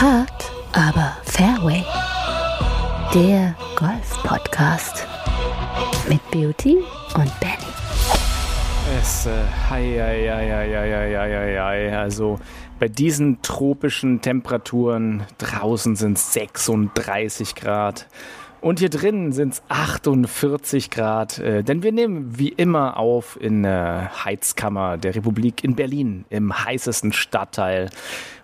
Hard, aber Fairway. Der Golf-Podcast mit Beauty und Benny. Es, äh, hei, hei, hei, hei, hei, hei, also bei diesen tropischen Temperaturen draußen sind 36 Grad und hier drinnen sind es 48 Grad, äh, denn wir nehmen wie immer auf in der Heizkammer der Republik in Berlin, im heißesten Stadtteil.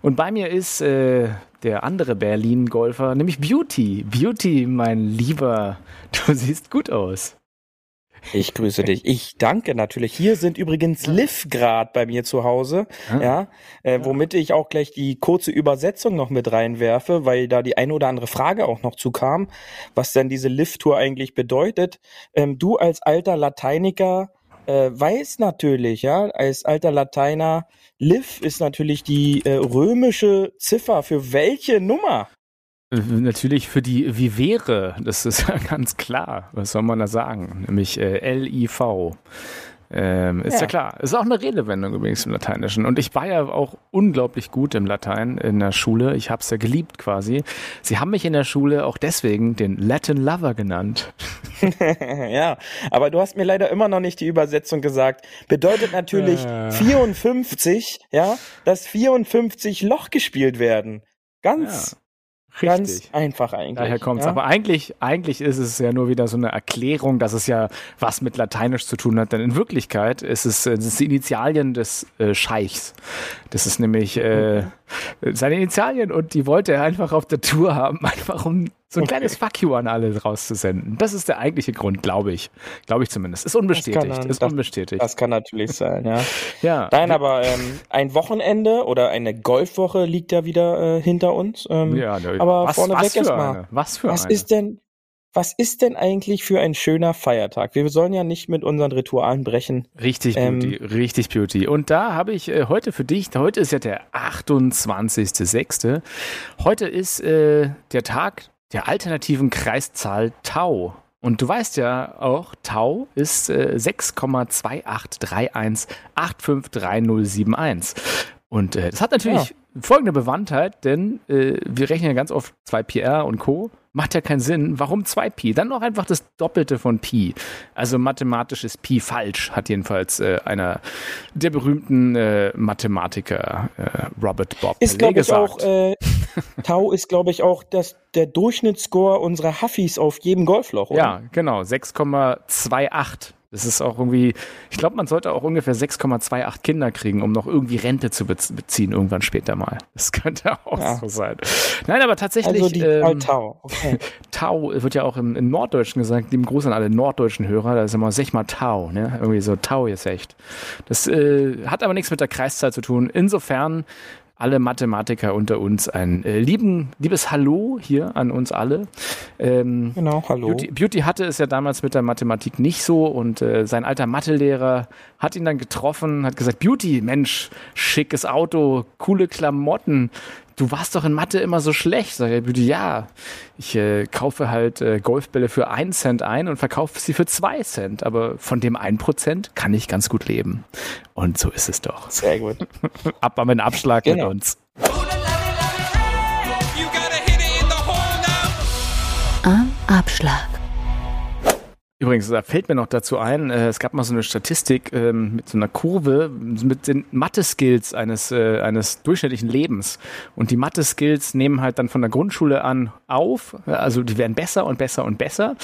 Und bei mir ist äh, der andere Berlin-Golfer, nämlich Beauty. Beauty, mein Lieber, du siehst gut aus. Ich grüße dich. Ich danke natürlich. Hier sind übrigens Liv grad bei mir zu Hause, Ah. ja, äh, womit ich auch gleich die kurze Übersetzung noch mit reinwerfe, weil da die eine oder andere Frage auch noch zukam, was denn diese Liv-Tour eigentlich bedeutet. Ähm, du als alter Lateiniker äh, weiß natürlich, ja, als alter Lateiner, Liv ist natürlich die äh, römische Ziffer für welche Nummer? Äh, Natürlich für die Vivere, das ist ja ganz klar. Was soll man da sagen? Nämlich äh, L-I-V. Ähm, ist ja. Ja. klar. Ist auch eine Redewendung übrigens im Lateinischen. Und ich war ja auch unglaublich gut im Latein in der Schule. Ich habe es ja geliebt quasi. Sie haben mich in der Schule auch deswegen den Latin Lover genannt. ja, aber du hast mir leider immer noch nicht die Übersetzung gesagt. Bedeutet natürlich Äh. 54, ja, dass 54 Loch gespielt werden. Ganz, ganz einfach eigentlich. Daher kommt's. Ja? Aber eigentlich, eigentlich ist es ja nur wieder so eine Erklärung, dass es ja was mit Lateinisch zu tun hat. Denn in Wirklichkeit ist es, es ist die Initialien des äh, Scheichs. Das ist nämlich äh, seine Initialien und die wollte er einfach auf der Tour haben, einfach um so ein Okay. kleines Fuck you an alle rauszusenden. Das ist der eigentliche Grund, glaube ich. Glaube ich zumindest. Ist unbestätigt. dann- ist das- unbestätigt. Das kann natürlich sein, ja. ja. Nein, aber ähm, ein Wochenende oder eine Golfwoche liegt ja wieder äh, hinter uns. Ähm, ja, ne, aber was, vorneweg erstmal. Was für was eine? ist denn, was ist denn eigentlich für ein schöner Feiertag? Wir sollen ja nicht mit unseren Ritualen brechen. Richtig Ähm, Beauty, richtig Beauty. Und da habe ich äh, heute für dich, heute ist ja der 28.06. Heute ist äh, der Tag der alternativen Kreiszahl Tau. Und du weißt ja auch, Tau ist äh, 6,2831853071. Und äh, das hat natürlich folgende Bewandtheit, denn äh, wir rechnen ja ganz oft 2 PR und Co. Macht ja keinen Sinn. Warum 2 Pi? Dann noch einfach das Doppelte von Pi. Also mathematisch ist Pi falsch, hat jedenfalls äh, einer der berühmten äh, Mathematiker äh, Robert Bob Ist, ich, gesagt. auch, Tau ist, glaube ich, auch das, der Durchschnittsscore unserer Huffis auf jedem Golfloch, oder? Ja, genau, 6,28. Das ist auch irgendwie, ich glaube, man sollte auch ungefähr 6,28 Kinder kriegen, um noch irgendwie Rente zu bez- beziehen, irgendwann später mal. Das könnte auch Ja. so sein. Nein, aber tatsächlich. Also die ähm, Tau. Okay. Tau wird ja auch im, im Norddeutschen gesagt, lieben Gruß an alle norddeutschen Hörer, da ist immer, sag mal Tau, ne? Irgendwie so Tau ist echt. Das äh, hat aber nichts mit der Kreiszahl zu tun. Insofern alle Mathematiker unter uns ein äh, lieben, liebes Hallo hier an uns alle. Ähm, Genau, hallo. Beauty, Beauty hatte es ja damals mit der Mathematik nicht so und äh, sein alter Mathelehrer hat ihn dann getroffen, hat gesagt, Beauty, Mensch, schickes Auto, coole Klamotten. Du warst doch in Mathe immer so schlecht. Sag Beauty, ja, ich äh, kaufe halt äh, Golfbälle für einen Cent ein und verkaufe sie für zwei Cent. Aber von dem ein Prozent kann ich ganz gut leben. Und so ist es doch. Sehr gut. Ab mit dem Abschlag Genau. mit uns. You gotta Übrigens, da fällt mir noch dazu ein, äh, es gab mal so eine Statistik ähm, mit so einer Kurve mit den Mathe-Skills eines, äh, eines durchschnittlichen Lebens. Und die Mathe-Skills nehmen halt dann von der Grundschule an auf, also die werden besser und besser und besser,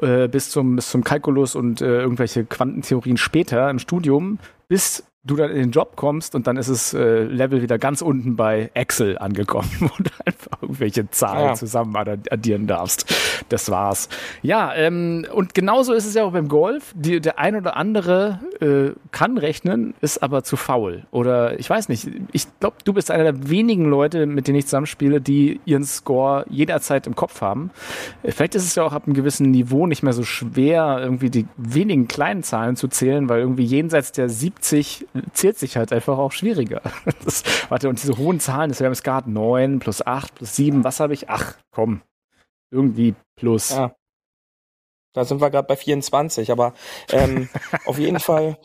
äh, bis zum, bis zum Kalkulus und äh, irgendwelche Quantentheorien später im Studium, bis du dann in den Job kommst und dann ist es äh, Level wieder ganz unten bei Excel angekommen, wo irgendwelche Zahlen Ja. zusammen addieren darfst. Das war's. Ja, ähm, und genauso ist es ja auch beim Golf. Die, der ein oder andere äh, kann rechnen, ist aber zu faul. Oder ich weiß nicht, ich glaube, du bist einer der wenigen Leute, mit denen ich zusammenspiele, die ihren Score jederzeit im Kopf haben. Vielleicht ist es ja auch ab einem gewissen Niveau nicht mehr so schwer, irgendwie die wenigen kleinen Zahlen zu zählen, weil irgendwie jenseits der 70 zählt sich halt einfach auch schwieriger. Das, warte, und diese hohen Zahlen, das wäre im Skat 9 plus 8 plus 7, was habe ich? Ach, komm. Irgendwie plus. Ja. Da sind wir gerade bei 24, aber ähm, auf jeden Fall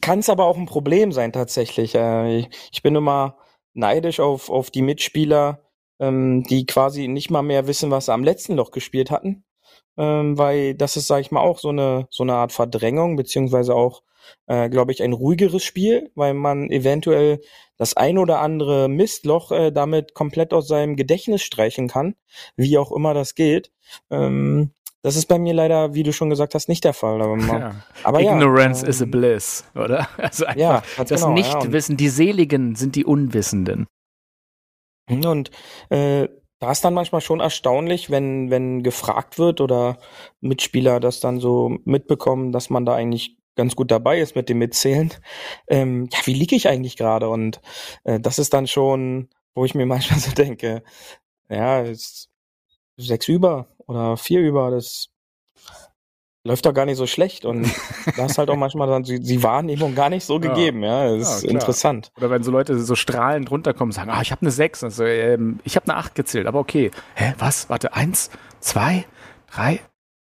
kann es aber auch ein Problem sein tatsächlich. Äh, ich, ich bin immer neidisch auf, auf die Mitspieler, ähm, die quasi nicht mal mehr wissen, was sie am letzten Loch gespielt hatten. Ähm, weil das ist, sag ich mal, auch so eine, so eine Art Verdrängung, beziehungsweise auch, äh, glaube ich, ein ruhigeres Spiel, weil man eventuell das ein oder andere Mistloch äh, damit komplett aus seinem Gedächtnis streichen kann, wie auch immer das geht. Ähm, das ist bei mir leider, wie du schon gesagt hast, nicht der Fall. Aber, Ja. aber Ignorance ja, is a ähm, bliss, oder? Also einfach Ja, das genau, Nichtwissen, die Seligen sind die Unwissenden. Und äh, da ist dann manchmal schon erstaunlich, wenn, wenn gefragt wird oder Mitspieler das dann so mitbekommen, dass man da eigentlich ganz gut dabei ist mit dem Mitzählen. Ähm, ja, wie liege ich eigentlich gerade? Und äh, das ist dann schon, wo ich mir manchmal so denke, ja, ist sechs über oder vier über, das läuft doch gar nicht so schlecht. Und da ist halt auch manchmal dann die, die Wahrnehmung gar nicht so Ja. gegeben. Ja, das Ja, ist klar. interessant. Oder wenn so Leute so strahlend runterkommen und sagen, ah, ich habe eine 6. Also, ähm, ich habe eine 8 gezählt, aber okay. Hä, was? Warte, eins, zwei, drei.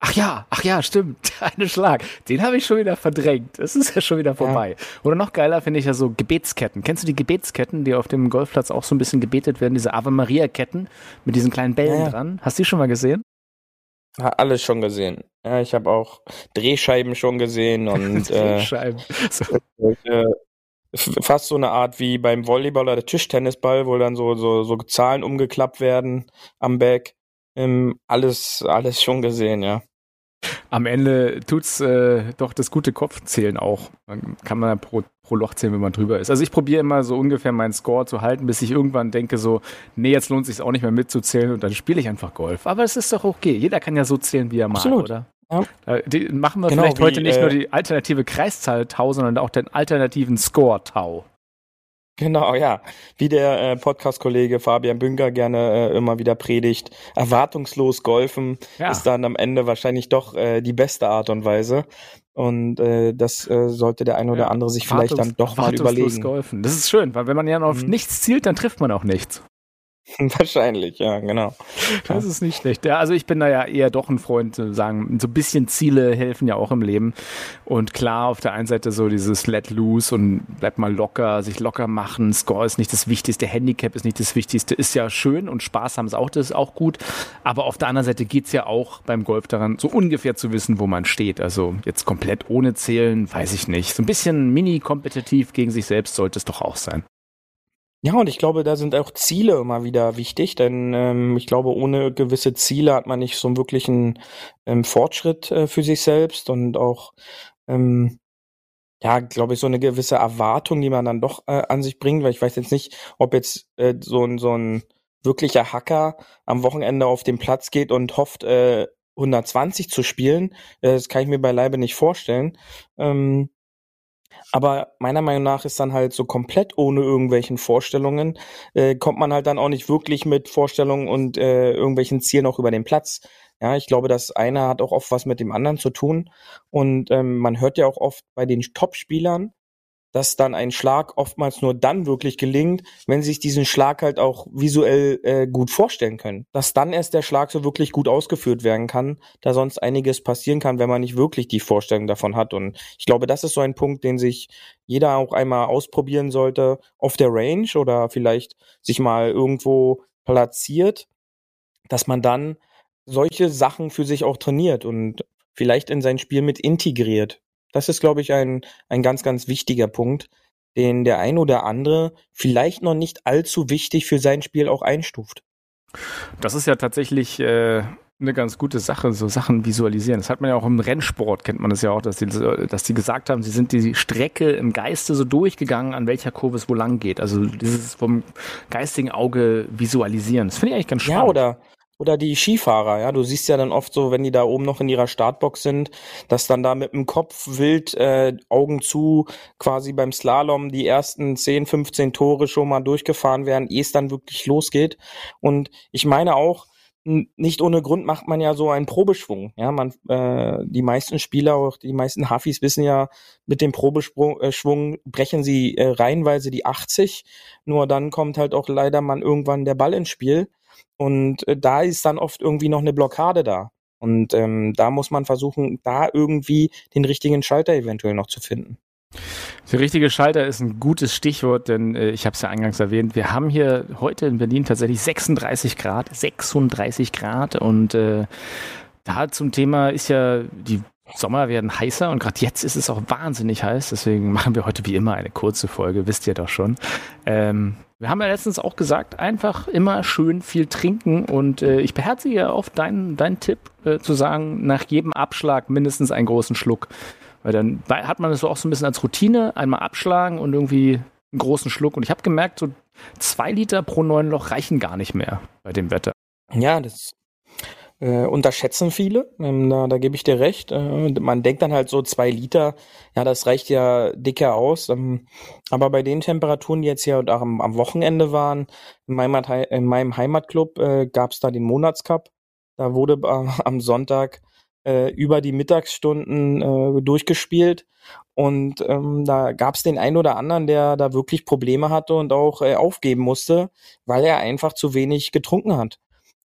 Ach ja, ach ja, stimmt. Eine Schlag. Den habe ich schon wieder verdrängt. Es ist ja schon wieder vorbei. Oder noch geiler finde ich ja so Gebetsketten. Kennst du die Gebetsketten, die auf dem Golfplatz auch so ein bisschen gebetet werden? Diese Ave Maria Ketten mit diesen kleinen Bällen Ja, ja. dran. Hast du die schon mal gesehen? Ja, alles schon gesehen. Ja, ich habe auch Drehscheiben schon gesehen und äh, Scheiben. So. solche, f- fast so eine Art wie beim Volleyball oder Tischtennisball, wo dann so, so, so Zahlen umgeklappt werden am Back. Ähm, alles, alles schon gesehen, ja. Am Ende tut's äh, doch das gute Kopfzählen auch. Dann kann man pro, pro Loch zählen, wenn man drüber ist. Also ich probiere immer so ungefähr meinen Score zu halten, bis ich irgendwann denke so, nee, jetzt lohnt sich auch nicht mehr mitzuzählen und dann spiele ich einfach Golf. Aber es ist doch okay. Jeder kann ja so zählen, wie er mag, oder? Ja. Äh, Die, machen wir Genau, vielleicht wie, heute nicht äh, nur die alternative Kreiszahl-Tau, sondern auch den alternativen Score-Tau. Genau, ja. Wie der äh, Podcast-Kollege Fabian Bünker gerne äh, immer wieder predigt, erwartungslos golfen Ja. ist dann am Ende wahrscheinlich doch äh, die beste Art und Weise. Und äh, das äh, sollte der ein oder Ja, andere sich vielleicht dann doch mal überlegen. Golfen. Das ist schön, weil wenn man ja auf Mhm. nichts zielt, dann trifft man auch nichts. Wahrscheinlich, ja, genau. Das ist nicht schlecht. Ja, also ich bin da ja eher doch ein Freund, zu sagen, so ein bisschen Ziele helfen ja auch im Leben. Und klar, auf der einen Seite so dieses Let loose und bleib mal locker, sich locker machen. Score ist nicht das Wichtigste, Handicap ist nicht das Wichtigste. Ist ja schön und Spaß haben es auch, das ist auch gut. Aber auf der anderen Seite geht's ja auch beim Golf daran, so ungefähr zu wissen, wo man steht. Also jetzt komplett ohne Zählen, weiß ich nicht. So ein bisschen mini-kompetitiv gegen sich selbst sollte es doch auch sein. Ja, und ich glaube, da sind auch Ziele immer wieder wichtig, denn ähm, ich glaube, ohne gewisse Ziele hat man nicht so einen wirklichen ähm, Fortschritt äh, für sich selbst und auch, ähm, ja, glaube ich, so eine gewisse Erwartung, die man dann doch äh, an sich bringt, weil ich weiß jetzt nicht, ob jetzt äh, so ein so ein wirklicher Hacker am Wochenende auf den Platz geht und hofft, äh, 120 zu spielen. Äh, das kann ich mir beileibe nicht vorstellen. Ähm, aber meiner Meinung nach ist dann halt so komplett ohne irgendwelchen Vorstellungen, äh, kommt man halt dann auch nicht wirklich mit Vorstellungen und äh, irgendwelchen Zielen auch über den Platz. Ja, ich glaube, das eine hat auch oft was mit dem anderen zu tun. Und ähm, man hört ja auch oft bei den Top-Spielern, dass dann ein Schlag oftmals nur dann wirklich gelingt, wenn sie sich diesen Schlag halt auch visuell äh, gut vorstellen können. Dass dann erst der Schlag so wirklich gut ausgeführt werden kann, da sonst einiges passieren kann, wenn man nicht wirklich die Vorstellung davon hat. Und ich glaube, das ist so ein Punkt, den sich jeder auch einmal ausprobieren sollte auf der Range oder vielleicht sich mal irgendwo platziert, dass man dann solche Sachen für sich auch trainiert und vielleicht in sein Spiel mit integriert. Das ist, glaube ich, ein, ein ganz, ganz wichtiger Punkt, den der ein oder andere vielleicht noch nicht allzu wichtig für sein Spiel auch einstuft. Das ist ja tatsächlich äh, eine ganz gute Sache, so Sachen visualisieren. Das hat man ja auch im Rennsport, kennt man das ja auch, dass die, dass die gesagt haben, sie sind die Strecke im Geiste so durchgegangen, an welcher Kurve es wo lang geht. Also dieses vom geistigen Auge visualisieren. Das finde ich eigentlich ganz spannend. Ja, oder, oder die Skifahrer, ja. Du siehst ja dann oft so, wenn die da oben noch in ihrer Startbox sind, dass dann da mit dem Kopf wild, äh, Augen zu, quasi beim Slalom die ersten 10, 15 Tore schon mal durchgefahren werden, ehe es dann wirklich losgeht. Und ich meine auch, nicht ohne Grund macht man ja so einen Probeschwung. Ja, man, äh, die meisten Spieler, auch die meisten Hafis wissen ja, mit dem Probeschwung äh, brechen sie äh, reihenweise die 80. Nur dann kommt halt auch leider man irgendwann der Ball ins Spiel. Und äh, da ist dann oft irgendwie noch eine Blockade da. Und ähm, da muss man versuchen, da irgendwie den richtigen Schalter eventuell noch zu finden. Der richtige Schalter ist ein gutes Stichwort, denn äh, ich habe es ja eingangs erwähnt. Wir haben hier heute in Berlin tatsächlich 36 Grad, 36 Grad und äh, da zum Thema ist ja die Sommer werden heißer und gerade jetzt ist es auch wahnsinnig heiß. Deswegen machen wir heute wie immer eine kurze Folge, wisst ihr doch schon. Ähm, wir haben ja letztens auch gesagt, einfach immer schön viel trinken und äh, ich beherzige ja oft deinen, deinen Tipp äh, zu sagen, nach jedem Abschlag mindestens einen großen Schluck. Weil dann hat man das so auch so ein bisschen als Routine, einmal abschlagen und irgendwie einen großen Schluck. Und ich habe gemerkt, so zwei Liter pro neun Loch reichen gar nicht mehr bei dem Wetter. Ja, das äh, unterschätzen viele. Ähm, da, da gebe ich dir recht. Äh, man denkt dann halt so zwei Liter, ja, das reicht ja dicker aus. Ähm, aber bei den Temperaturen, die jetzt hier auch am, am Wochenende waren, in meinem, in meinem Heimatclub äh, gab es da den Monatscup. Da wurde am Sonntag äh, über die Mittagsstunden äh, durchgespielt. Und ähm, da gab es den einen oder anderen, der da wirklich Probleme hatte und auch äh, aufgeben musste, weil er einfach zu wenig getrunken hat.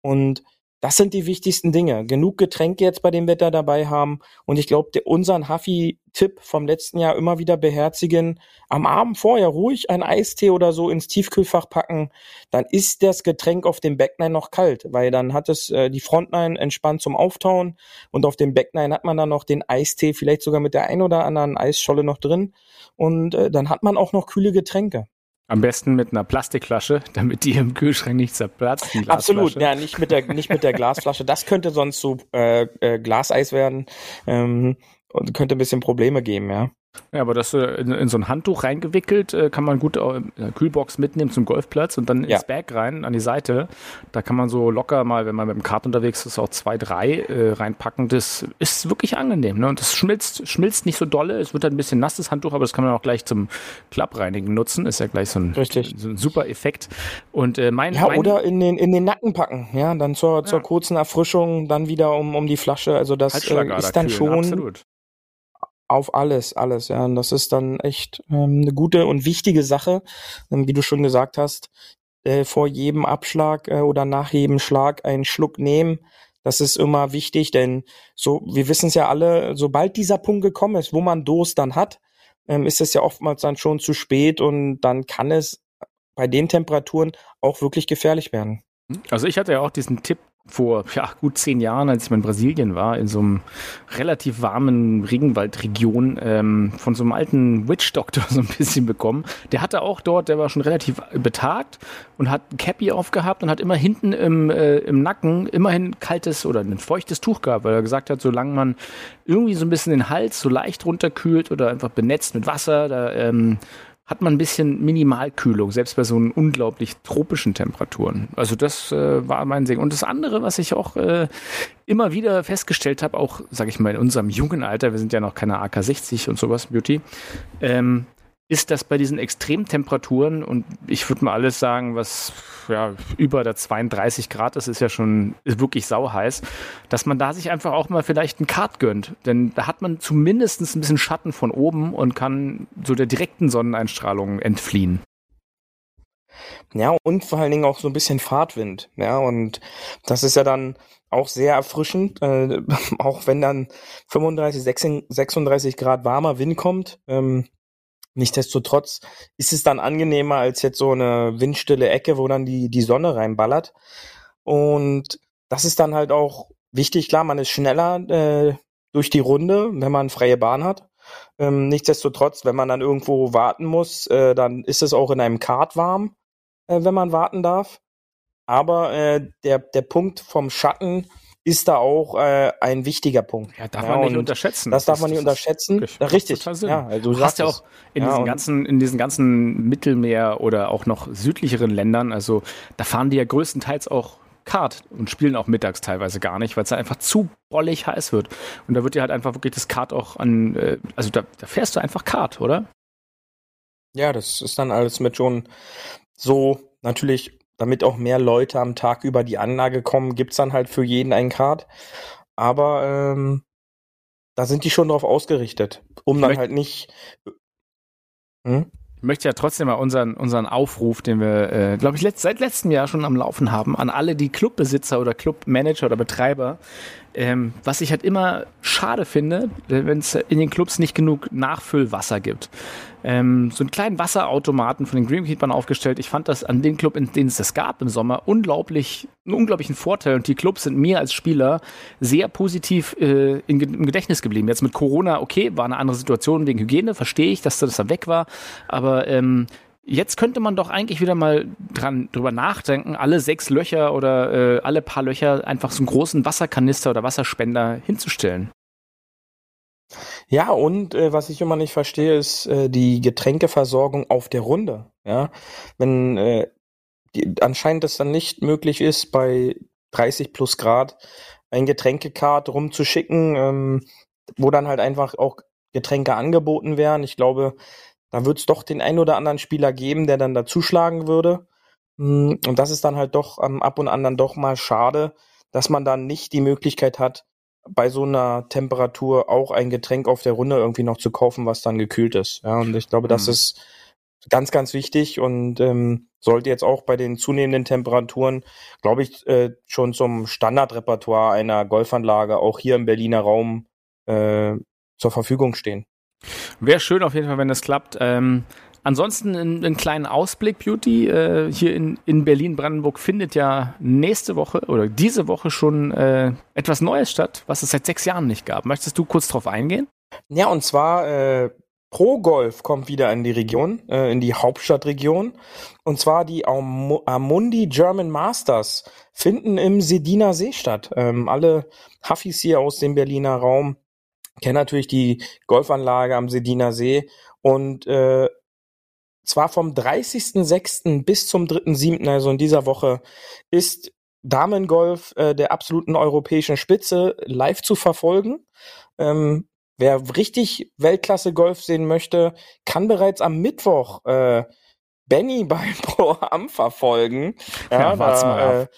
Und das sind die wichtigsten Dinge. Genug Getränke jetzt bei dem Wetter dabei haben. Und ich glaube, unseren Huffy-Tipp vom letzten Jahr immer wieder beherzigen. Am Abend vorher ruhig ein Eistee oder so ins Tiefkühlfach packen. Dann ist das Getränk auf dem Backline noch kalt, weil dann hat es äh, die Frontline entspannt zum Auftauen. Und auf dem Backline hat man dann noch den Eistee, vielleicht sogar mit der ein oder anderen Eisscholle noch drin. Und äh, dann hat man auch noch kühle Getränke. Am besten mit einer Plastikflasche, damit die im Kühlschrank nicht zerplatzt. Absolut, ja, nicht mit der nicht mit der Glasflasche. Das könnte sonst so äh, äh, Glaseis werden ähm, und könnte ein bisschen Probleme geben, ja. Ja, aber das äh, in, in, so ein Handtuch reingewickelt, äh, kann man gut in der Kühlbox mitnehmen zum Golfplatz und dann ins Bag rein, an die Seite. Da kann man so locker mal, wenn man mit dem Kart unterwegs ist, auch zwei, drei äh, reinpacken. Das ist wirklich angenehm. Ne? Und das schmilzt, schmilzt nicht so dolle. Es wird dann ein bisschen nasses Handtuch, aber das kann man auch gleich zum Klappreinigen nutzen. Ist ja gleich so ein, so ein super Effekt. Und äh, mein, ja, mein, oder in den, in den Nacken packen. Ja, dann zur, zur ja. kurzen Erfrischung, dann wieder um, um die Flasche. Also das äh, ist dann kühlen, schon. Absolut auf alles, alles, ja. Und das ist dann echt ähm, eine gute und wichtige Sache, ähm, wie du schon gesagt hast, äh, vor jedem Abschlag äh, oder nach jedem Schlag einen Schluck nehmen. Das ist immer wichtig, denn so, wir wissen es ja alle, sobald dieser Punkt gekommen ist, wo man Durst dann hat, ähm, ist es ja oftmals dann schon zu spät und dann kann es bei den Temperaturen auch wirklich gefährlich werden. Also ich hatte ja auch diesen Tipp vor ja, gut zehn Jahren, als ich mal in Brasilien war, in so einem relativ warmen Regenwaldregion ähm, von so einem alten Witch Doctor so ein bisschen bekommen. Der hatte auch dort, der war schon relativ betagt und hat ein Cappy aufgehabt und hat immer hinten im, äh, im Nacken immerhin kaltes oder ein feuchtes Tuch gehabt, weil er gesagt hat, solange man irgendwie so ein bisschen den Hals so leicht runterkühlt oder einfach benetzt mit Wasser, da ähm, hat man ein bisschen Minimalkühlung, selbst bei so unglaublich tropischen Temperaturen. Also das äh, war mein Segen. Und das andere, was ich auch äh, immer wieder festgestellt habe, auch, sage ich mal, in unserem jungen Alter, wir sind ja noch keine AK60 und sowas, Beauty, ähm, ist das bei diesen Extremtemperaturen und ich würde mal alles sagen, was ja über der 32 Grad ist, ist ja schon ist wirklich sauheiß, dass man da sich einfach auch mal vielleicht einen Kart gönnt, denn da hat man zumindest ein bisschen Schatten von oben und kann so der direkten Sonneneinstrahlung entfliehen. Ja, und vor allen Dingen auch so ein bisschen Fahrtwind. Ja, und das ist ja dann auch sehr erfrischend, äh, auch wenn dann 35, 36 Grad warmer Wind kommt. Ähm, Nichtsdestotrotz ist es dann angenehmer als jetzt so eine windstille Ecke, wo dann die, die Sonne reinballert. Und das ist dann halt auch wichtig. Klar, man ist schneller äh, durch die Runde, wenn man freie Bahn hat. Ähm, nichtsdestotrotz, wenn man dann irgendwo warten muss, äh, dann ist es auch in einem Kart warm, äh, wenn man warten darf. Aber äh, der, der Punkt vom Schatten ist da auch äh, ein wichtiger Punkt. Ja, darf ja, man nicht unterschätzen. Das, darf man nicht unterschätzen. Ja, richtig. Ja, also du hast ja auch in diesen ganzen, in diesen ganzen Mittelmeer oder auch noch südlicheren Ländern, also da fahren die ja größtenteils auch Kart und spielen auch mittags teilweise gar nicht, weil es einfach zu bollig heiß wird. Und da wird dir halt einfach wirklich das Kart auch an, äh, also da, da fährst du einfach Kart, oder? Ja, das ist dann alles mit schon so natürlich damit auch mehr Leute am Tag über die Anlage kommen, gibt's dann halt für jeden ein Card. Aber ähm, da sind die schon drauf ausgerichtet, um dann halt nicht. Hm? Ich möchte ja trotzdem mal unseren, unseren Aufruf, den wir, äh, glaube ich, letzt, seit letztem Jahr schon am Laufen haben, an alle die Clubbesitzer oder Clubmanager oder Betreiber, ähm, was ich halt immer schade finde, wenn es in den Clubs nicht genug Nachfüllwasser gibt. Ähm, so einen kleinen Wasserautomaten von den Greenkeepern aufgestellt. Ich fand das an den Club, in denen es das gab im Sommer, unglaublich, einen unglaublichen Vorteil. Und die Clubs sind mir als Spieler sehr positiv äh, in, im Gedächtnis geblieben. Jetzt mit Corona, okay, war eine andere Situation wegen Hygiene, verstehe ich, dass das da weg war. Aber ähm, Jetzt könnte man doch eigentlich wieder mal dran drüber nachdenken, alle sechs Löcher oder äh, alle paar Löcher einfach so einen großen Wasserkanister oder Wasserspender hinzustellen. Ja, und äh, was ich immer nicht verstehe, ist äh, die Getränkeversorgung auf der Runde. Ja, wenn äh, die, anscheinend es dann nicht möglich ist, bei 30 plus Grad ein Getränkekart rumzuschicken, ähm, wo dann halt einfach auch Getränke angeboten werden. Ich glaube, da wird es doch den ein oder anderen Spieler geben, der dann dazuschlagen würde. Hm, und das ist dann halt doch ähm, ab und an dann doch mal schade, dass man dann nicht die Möglichkeit hat, bei so einer Temperatur auch ein Getränk auf der Runde irgendwie noch zu kaufen, was dann gekühlt ist. Ja, und ich glaube, das mhm. ist ganz, ganz wichtig und ähm, sollte jetzt auch bei den zunehmenden Temperaturen, glaube ich, äh, schon zum Standardrepertoire einer Golfanlage auch hier im Berliner Raum äh, zur Verfügung stehen. Wäre schön auf jeden Fall, wenn das klappt. Ähm, ansonsten einen kleinen Ausblick, Beauty. Äh, hier in, in Berlin-Brandenburg findet ja nächste Woche oder diese Woche schon äh, etwas Neues statt, was es seit sechs Jahren nicht gab. Möchtest du kurz drauf eingehen? Ja, und zwar äh, Pro Golf kommt wieder in die Region, äh, in die Hauptstadtregion. Und zwar die Amundi German Masters finden im Sediner See statt. Ähm, alle Huffis hier aus dem Berliner Raum kenne natürlich die Golfanlage am Sediner See und äh, zwar vom 30.06. bis zum 3.07., also in dieser Woche, ist Damengolf äh, der absoluten europäischen Spitze live zu verfolgen. Ähm, wer richtig Weltklasse-Golf sehen möchte, kann bereits am Mittwoch äh, Benny beim Pro Am verfolgen. Ja, ja da, mal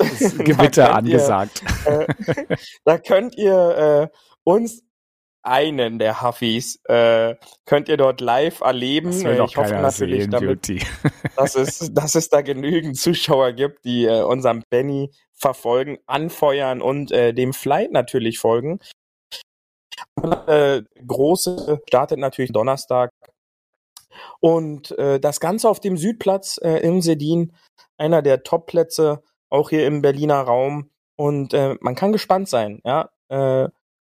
äh, Gewitter angesagt. Ihr, äh, da könnt ihr äh, uns einen der Huffis äh, könnt ihr dort live erleben. Das will ich hoffe natürlich, sehen, damit, dass, es, dass es da genügend Zuschauer gibt, die äh, unserem Benny verfolgen, anfeuern und äh, dem Flight natürlich folgen. Äh, große startet natürlich Donnerstag. Und äh, das Ganze auf dem Südplatz äh, im Sedin, einer der Topplätze, auch hier im Berliner Raum. Und äh, man kann gespannt sein, ja. Äh,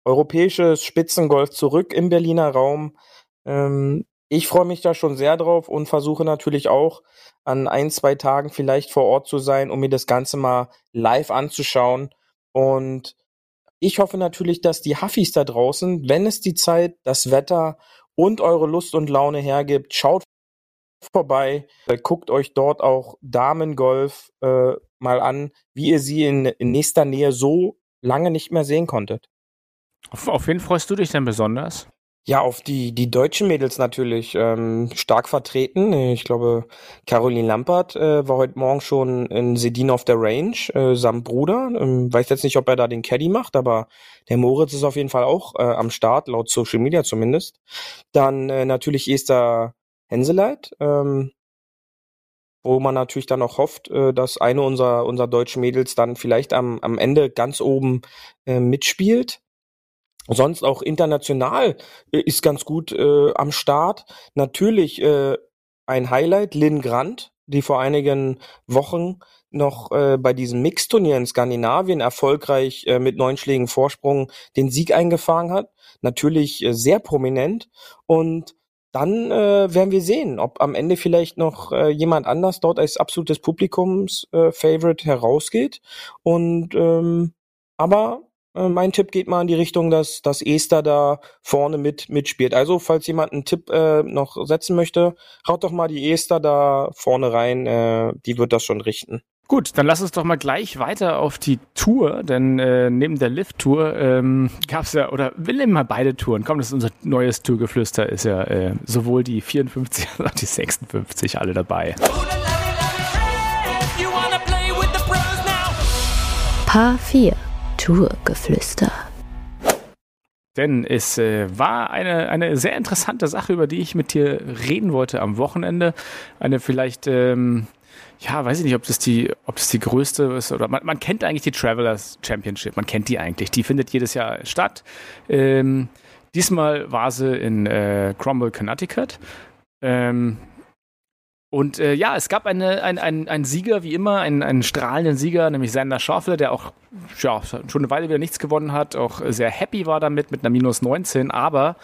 europäisches Spitzengolf zurück im Berliner Raum. Ähm, ich freue mich da schon sehr drauf und versuche natürlich auch an ein, zwei Tagen vielleicht vor Ort zu sein, um mir das Ganze mal live anzuschauen. Und ich hoffe natürlich, dass die Huffis da draußen, wenn es die Zeit, das Wetter und eure Lust und Laune hergibt, schaut vorbei, äh, guckt euch dort auch Damengolf äh, mal an, wie ihr sie in, in nächster Nähe so lange nicht mehr sehen konntet. Auf, auf wen freust du dich denn besonders? Ja, auf die, die deutschen Mädels natürlich ähm, stark vertreten. Ich glaube, Caroline Lampert äh, war heute Morgen schon in Sedin auf der Range, äh, samt Bruder. Ähm, weiß jetzt nicht, ob er da den Caddy macht, aber der Moritz ist auf jeden Fall auch äh, am Start, laut Social Media zumindest. Dann äh, natürlich Esther Henseleit, ähm, wo man natürlich dann auch hofft, äh, dass eine unserer, unserer deutschen Mädels dann vielleicht am, am Ende ganz oben äh, mitspielt. Sonst auch international äh, ist ganz gut äh, am Start. Natürlich äh, ein Highlight, Lynn Grant, die vor einigen Wochen noch äh, bei diesem Mixturnier in Skandinavien erfolgreich äh, mit neun Schlägen Vorsprung den Sieg eingefahren hat. Natürlich äh, sehr prominent. Und dann äh, werden wir sehen, ob am Ende vielleicht noch äh, jemand anders dort als absolutes Publikums-Favorite äh, herausgeht. Und ähm, aber mein Tipp geht mal in die Richtung, dass, dass Esther da vorne mit mitspielt. Also, falls jemand einen Tipp äh, noch setzen möchte, haut doch mal die Esther da vorne rein. Äh, die wird das schon richten. Gut, dann lass uns doch mal gleich weiter auf die Tour, denn äh, neben der Lift-Tour ähm, gab es ja, oder wir nehmen mal beide Touren. Komm, das ist unser neues Tourgeflüster, ist ja äh, sowohl die 54 als auch die 56 alle dabei. Paar 4 Tourgeflüster. denn es äh, war eine, eine sehr interessante Sache, über die ich mit dir reden wollte am Wochenende. Eine vielleicht, ähm, ja, weiß ich nicht, ob das die, ob das die größte ist oder man, man kennt eigentlich die Travelers Championship, man kennt die eigentlich. Die findet jedes Jahr statt. Ähm, diesmal war sie in äh, Cromwell, Connecticut. Ähm, und äh, ja, es gab eine, ein, ein, einen Sieger, wie immer, einen, einen strahlenden Sieger, nämlich Sander Schaufler, der auch ja, schon eine Weile wieder nichts gewonnen hat, auch sehr happy war damit mit einer minus 19, aber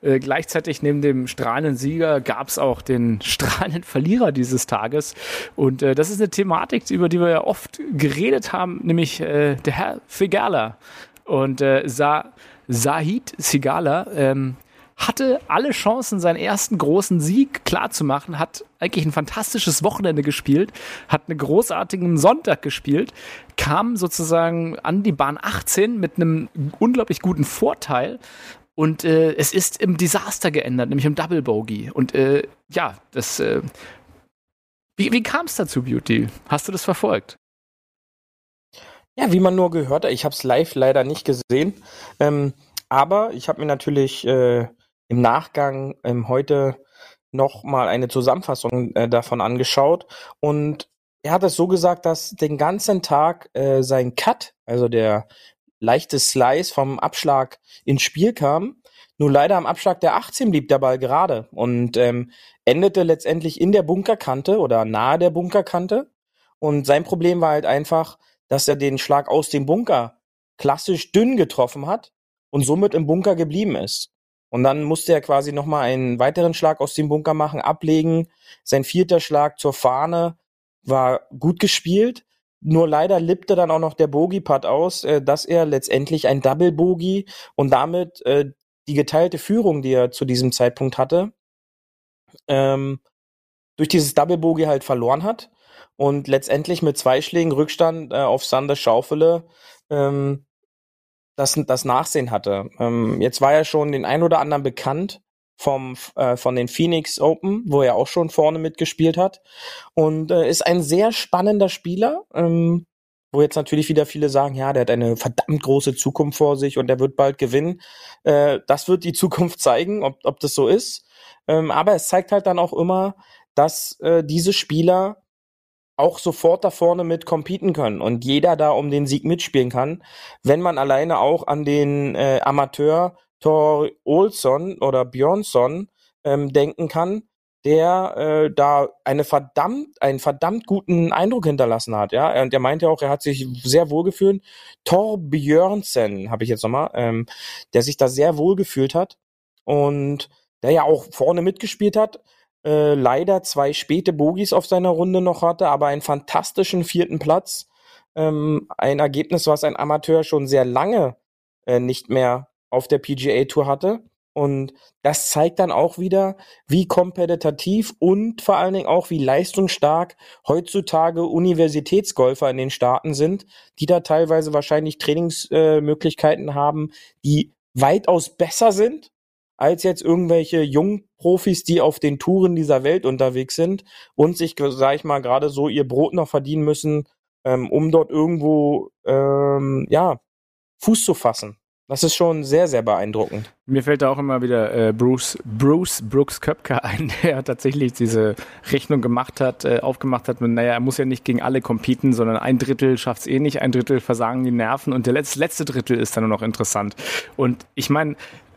äh, gleichzeitig neben dem strahlenden Sieger gab es auch den strahlenden Verlierer dieses Tages. Und äh, das ist eine Thematik, über die wir ja oft geredet haben, nämlich äh, der Herr Figala. Und äh, Sa Sahid Sigala ähm, hatte alle Chancen, seinen ersten großen Sieg klarzumachen, hat eigentlich ein fantastisches Wochenende gespielt, hat einen großartigen Sonntag gespielt, kam sozusagen an die Bahn 18 mit einem unglaublich guten Vorteil und äh, es ist im Desaster geändert, nämlich im Double Bogey. Und äh, ja, das. Äh, wie wie kam es dazu, Beauty? Hast du das verfolgt? Ja, wie man nur gehört hat, ich habe es live leider nicht gesehen. Ähm, aber ich habe mir natürlich äh, im Nachgang ähm, heute noch mal eine Zusammenfassung äh, davon angeschaut und er hat es so gesagt, dass den ganzen Tag äh, sein Cut, also der leichte Slice vom Abschlag ins Spiel kam, nur leider am Abschlag der 18 blieb der Ball gerade und ähm, endete letztendlich in der Bunkerkante oder nahe der Bunkerkante. Und sein Problem war halt einfach, dass er den Schlag aus dem Bunker klassisch dünn getroffen hat und somit im Bunker geblieben ist. Und dann musste er quasi nochmal einen weiteren Schlag aus dem Bunker machen, ablegen. Sein vierter Schlag zur Fahne war gut gespielt. Nur leider lippte dann auch noch der Bogey-Putt aus, äh, dass er letztendlich ein Double-Bogey und damit äh, die geteilte Führung, die er zu diesem Zeitpunkt hatte, ähm, durch dieses Double-Bogey halt verloren hat und letztendlich mit zwei Schlägen Rückstand äh, auf Sander Schaufele ähm, das, das Nachsehen hatte. Ähm, jetzt war er schon den ein oder anderen bekannt vom äh, von den Phoenix Open, wo er auch schon vorne mitgespielt hat und äh, ist ein sehr spannender Spieler. Ähm, wo jetzt natürlich wieder viele sagen, ja, der hat eine verdammt große Zukunft vor sich und der wird bald gewinnen. Äh, das wird die Zukunft zeigen, ob, ob das so ist. Ähm, aber es zeigt halt dann auch immer, dass äh, diese Spieler auch sofort da vorne mit competen können und jeder da um den Sieg mitspielen kann, wenn man alleine auch an den äh, Amateur Thor Olsson oder Björnsson ähm, denken kann, der äh, da eine verdammt, einen verdammt guten Eindruck hinterlassen hat, ja. Und er meinte auch, er hat sich sehr wohl gefühlt. Thor Björnsen, habe ich jetzt nochmal, ähm, der sich da sehr wohl gefühlt hat und der ja auch vorne mitgespielt hat äh, leider zwei späte Bogies auf seiner Runde noch hatte, aber einen fantastischen vierten Platz. Ähm, ein Ergebnis, was ein Amateur schon sehr lange äh, nicht mehr auf der PGA Tour hatte. Und das zeigt dann auch wieder, wie kompetitiv und vor allen Dingen auch wie leistungsstark heutzutage Universitätsgolfer in den Staaten sind, die da teilweise wahrscheinlich Trainingsmöglichkeiten äh, haben, die weitaus besser sind als jetzt irgendwelche Jungprofis, die auf den Touren dieser Welt unterwegs sind und sich, sag ich mal, gerade so ihr Brot noch verdienen müssen, ähm, um dort irgendwo ähm, ja Fuß zu fassen. Das ist schon sehr, sehr beeindruckend. Mir fällt da auch immer wieder äh, Bruce, Bruce Brooks Köpke ein, der tatsächlich diese Rechnung gemacht hat, äh, aufgemacht hat, mit, naja, er muss ja nicht gegen alle competen, sondern ein Drittel schafft's eh nicht, ein Drittel versagen die Nerven und der letzte, letzte Drittel ist dann nur noch interessant. Und ich meine,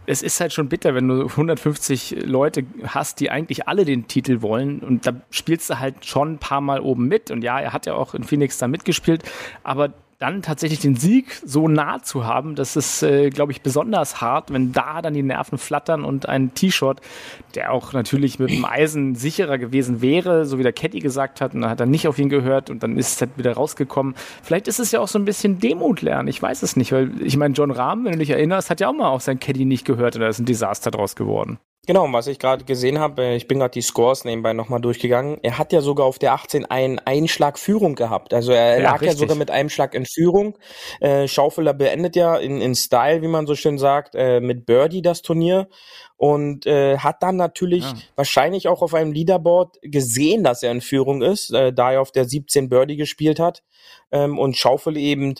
es ist halt schon bitter, wenn du 150 Leute hast, die eigentlich alle den Titel wollen. Und da spielst du halt schon ein paar Mal oben mit. Und ja, er hat ja auch in Phoenix da mitgespielt, aber dann tatsächlich den Sieg so nah zu haben, das ist, äh, glaube ich, besonders hart, wenn da dann die Nerven flattern und ein T-Shirt, der auch natürlich mit dem Eisen sicherer gewesen wäre, so wie der Caddy gesagt hat, und dann hat er nicht auf ihn gehört und dann ist es halt wieder rausgekommen. Vielleicht ist es ja auch so ein bisschen Demut lernen, ich weiß es nicht, weil ich meine, John Rahm, wenn du dich erinnerst, hat ja auch mal auf sein Caddy nicht gehört und da ist ein Desaster draus geworden. Genau, was ich gerade gesehen habe, äh, ich bin gerade die Scores nebenbei nochmal durchgegangen. Er hat ja sogar auf der 18 einen Einschlag Führung gehabt. Also er ja, lag richtig. ja sogar mit einem Schlag in Führung. Äh, Schaufeler beendet ja in, in Style, wie man so schön sagt, äh, mit Birdie das Turnier und äh, hat dann natürlich ja. wahrscheinlich auch auf einem Leaderboard gesehen, dass er in Führung ist, äh, da er auf der 17 Birdie gespielt hat ähm, und Schaufel eben